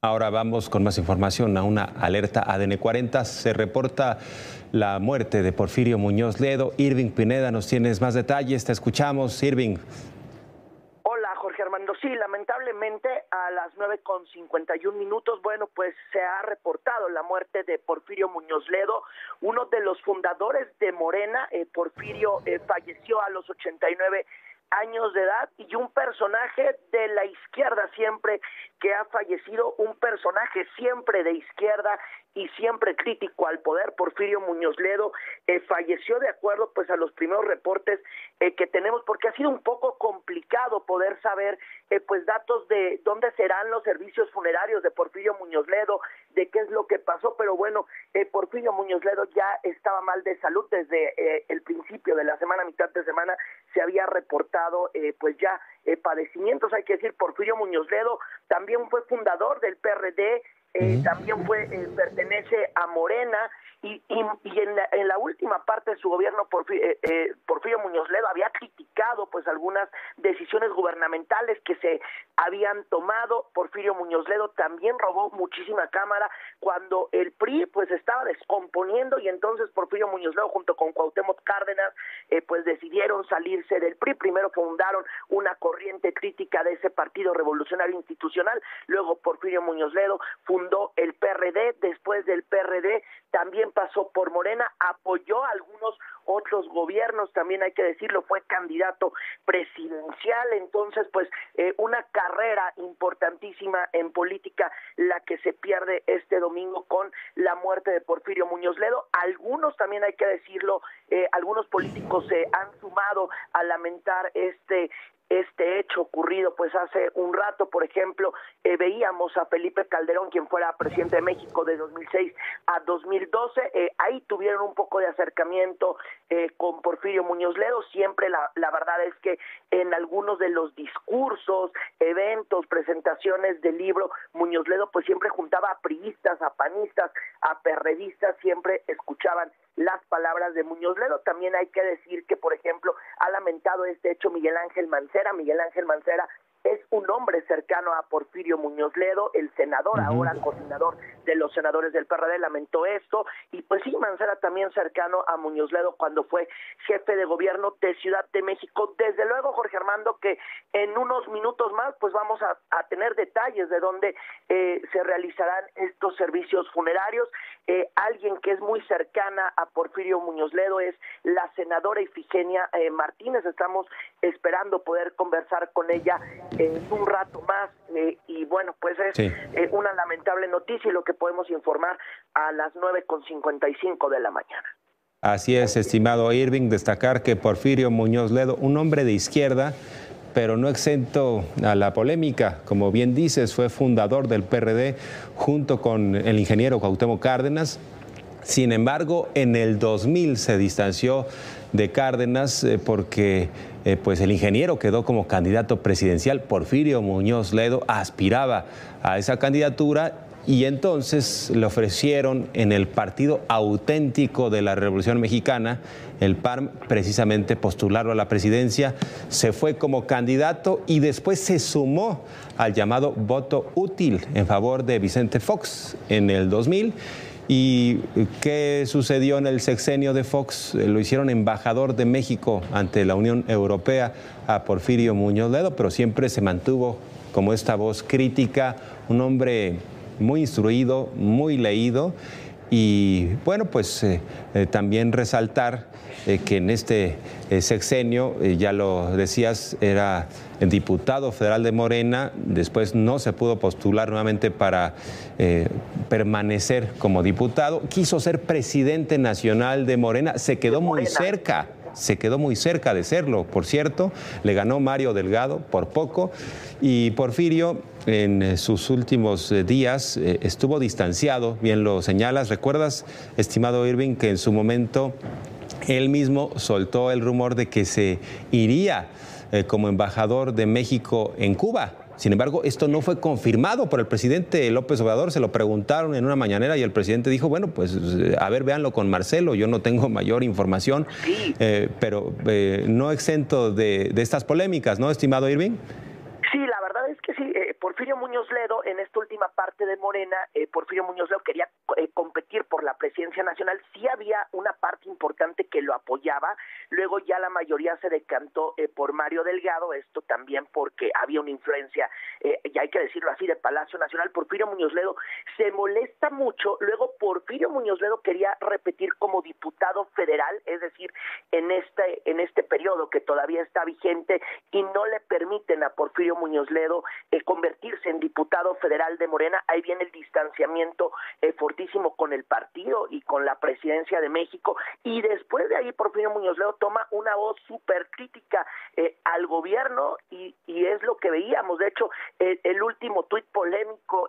Ahora vamos con más información a una alerta ADN 40. Se reporta la muerte de Porfirio Muñoz Ledo. Irving Pineda, nos tienes más detalles. Te escuchamos, Irving. Hola, Jorge Armando. Sí, lamentablemente a las 9.51 minutos, bueno, pues se ha reportado la muerte de Porfirio Muñoz Ledo, uno de los fundadores de Morena. Eh, Porfirio eh, falleció a los 89 años de edad y un personaje de la izquierda siempre que ha fallecido, un personaje siempre de izquierda y siempre crítico al poder, Porfirio Muñoz Ledo, eh, falleció de acuerdo pues a los primeros reportes eh, que tenemos, porque ha sido un poco complicado poder saber eh, pues datos de dónde serán los servicios funerarios de Porfirio Muñoz Ledo, de qué es lo que pasó, pero bueno, Porfirio Muñoz Ledo ya estaba mal de salud desde el principio de la semana, mitad de semana, se había reportado pues ya padecimientos, hay que decir, Porfirio Muñoz Ledo también fue fundador del PRD, eh, también fue eh, pertenece a Morena y, y, en, la, en, la, última parte de su gobierno Porfirio, eh, eh, Porfirio Muñoz Ledo había criticado pues algunas decisiones gubernamentales que se habían tomado. Porfirio Muñoz Ledo también robó muchísima cámara cuando el PRI pues estaba descomponiendo y entonces Porfirio Muñoz Ledo junto con Cuauhtémoc Cárdenas eh, pues decidieron salirse del PRI primero fundaron una corriente crítica de ese partido revolucionario institucional luego Porfirio Muñoz Ledo fundó el PRD después del PRD también pasó por Morena, apoyó a algunos otros gobiernos, también hay que decirlo, fue candidato presidencial, entonces pues eh, una carrera importantísima en política la que se pierde este domingo con la muerte de Porfirio Muñoz Ledo. Algunos también hay que decirlo, eh, algunos políticos se han sumado a lamentar este este hecho ocurrido pues hace un rato, por ejemplo, eh, veíamos a Felipe Calderón, quien fuera presidente de México de 2006 a 2012, eh, ahí tuvieron un poco de acercamiento eh, con Porfirio Muñoz Ledo, siempre la, la verdad es que en algunos de los discursos, eventos, presentaciones del libro, Muñoz Ledo pues siempre juntaba a priistas, a panistas, a perredistas, siempre escuchaban las palabras de Muñoz Ledo. También hay que decir que, por ejemplo, ha lamentado este hecho Miguel Ángel Mancera. Miguel Ángel Mancera es un hombre cercano a Porfirio Muñoz Ledo, el senador, ahora coordinador de los senadores del PRD, lamentó esto, y pues sí, Mancera también cercano a Muñoz Ledo cuando fue jefe de gobierno de Ciudad de México. Desde luego, Jorge Armando, que en unos minutos más, pues vamos a, tener detalles de dónde eh, se realizarán estos servicios funerarios. Eh, alguien que es muy cercana a Porfirio Muñoz Ledo es la senadora Ifigenia eh, Martínez. Estamos esperando poder conversar con ella en un rato más. Eh, y bueno, pues es eh, una lamentable noticia y lo que podemos informar a las 9.55 de la mañana. Así es, estimado Irving, destacar que Porfirio Muñoz Ledo, un hombre de izquierda, pero no exento a la polémica. Como bien dices, fue fundador del PRD junto con el ingeniero Cuauhtémoc Cárdenas. Sin embargo, en el 2000 se distanció de Cárdenas eh, porque eh, pues el ingeniero quedó como candidato presidencial. Porfirio Muñoz Ledo aspiraba a esa candidatura y entonces le ofrecieron en el Partido Auténtico de la Revolución Mexicana, el PARM, precisamente postularlo a la presidencia. Se fue como candidato y después se sumó al llamado voto útil en favor de Vicente Fox en el 2000 ¿Y qué sucedió en el sexenio de Fox? Lo hicieron embajador de México ante la Unión Europea a Porfirio Muñoz Ledo, pero siempre se mantuvo como esta voz crítica, un hombre muy instruido, muy leído y bueno, pues eh, eh, también resaltar eh, que en este sexenio, ya lo decías, era diputado federal de Morena, después no se pudo postular nuevamente para permanecer como diputado, quiso ser presidente nacional de Morena, se quedó muy cerca se quedó muy cerca de serlo, por cierto, le ganó Mario Delgado por poco y Porfirio en eh, sus últimos eh, días eh, estuvo distanciado, bien lo señalas, ¿recuerdas, estimado Irving, que en su momento él mismo soltó el rumor de que se iría como embajador de México en Cuba? Sin embargo, esto no fue confirmado por el presidente López Obrador. Se lo preguntaron en una mañanera y el presidente dijo, bueno, pues a ver, véanlo con Marcelo. Yo no tengo mayor información, eh, pero eh, no exento de, estas polémicas, ¿no, estimado Irving? Sí, la verdad es que sí. Eh, Porfirio Muñoz Ledo, en esta última parte de Morena, eh, Porfirio Muñoz Ledo quería eh, competir por la presidencia nacional. Sí había una parte importante que lo apoyaba, luego ya la mayoría se decantó por Mario Delgado, esto también porque había una influencia, y hay que decirlo así, de Palacio Nacional. Porfirio Muñoz Ledo se molesta mucho, luego Porfirio Muñoz Ledo quería repetir como diputado federal, es decir, en este, en este periodo que todavía está vigente y no le permiten a Porfirio Muñoz Ledo eh, convertirse en diputado federal de Morena. Ahí viene el distanciamiento eh, con el partido y con la presidencia de México. Y después de ahí, Porfirio Muñoz Ledo toma una voz súper crítica eh, al gobierno y, y, es lo que veíamos. De hecho, el último tuit polémico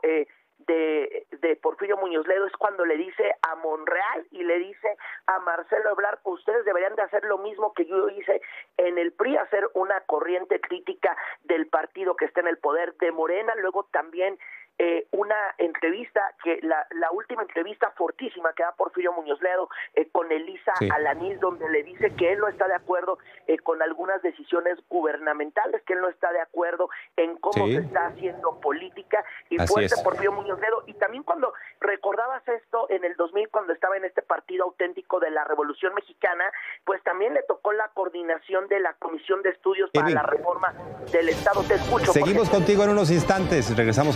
de, de, Porfirio Muñoz Ledo es cuando le dice a Monreal y le dice a Marcelo Ebrar, ustedes deberían de hacer lo mismo que yo hice en el PRI, hacer una corriente crítica del partido que está en el poder de Morena, luego también eh, una entrevista, que la, la, última entrevista fortísima que da Porfirio Muñoz Ledo eh, con Elisa Alanís, donde le dice que él no está de acuerdo eh, con algunas decisiones gubernamentales, que él no está de acuerdo en cómo se está haciendo política, y fuerte Porfirio Muñoz Ledo. Y también cuando recordabas esto en el 2000, cuando estaba en este partido auténtico de la Revolución Mexicana, pues también le tocó la coordinación de la Comisión de Estudios para la Reforma del Estado. Te escucho. Seguimos contigo en unos instantes, regresamos.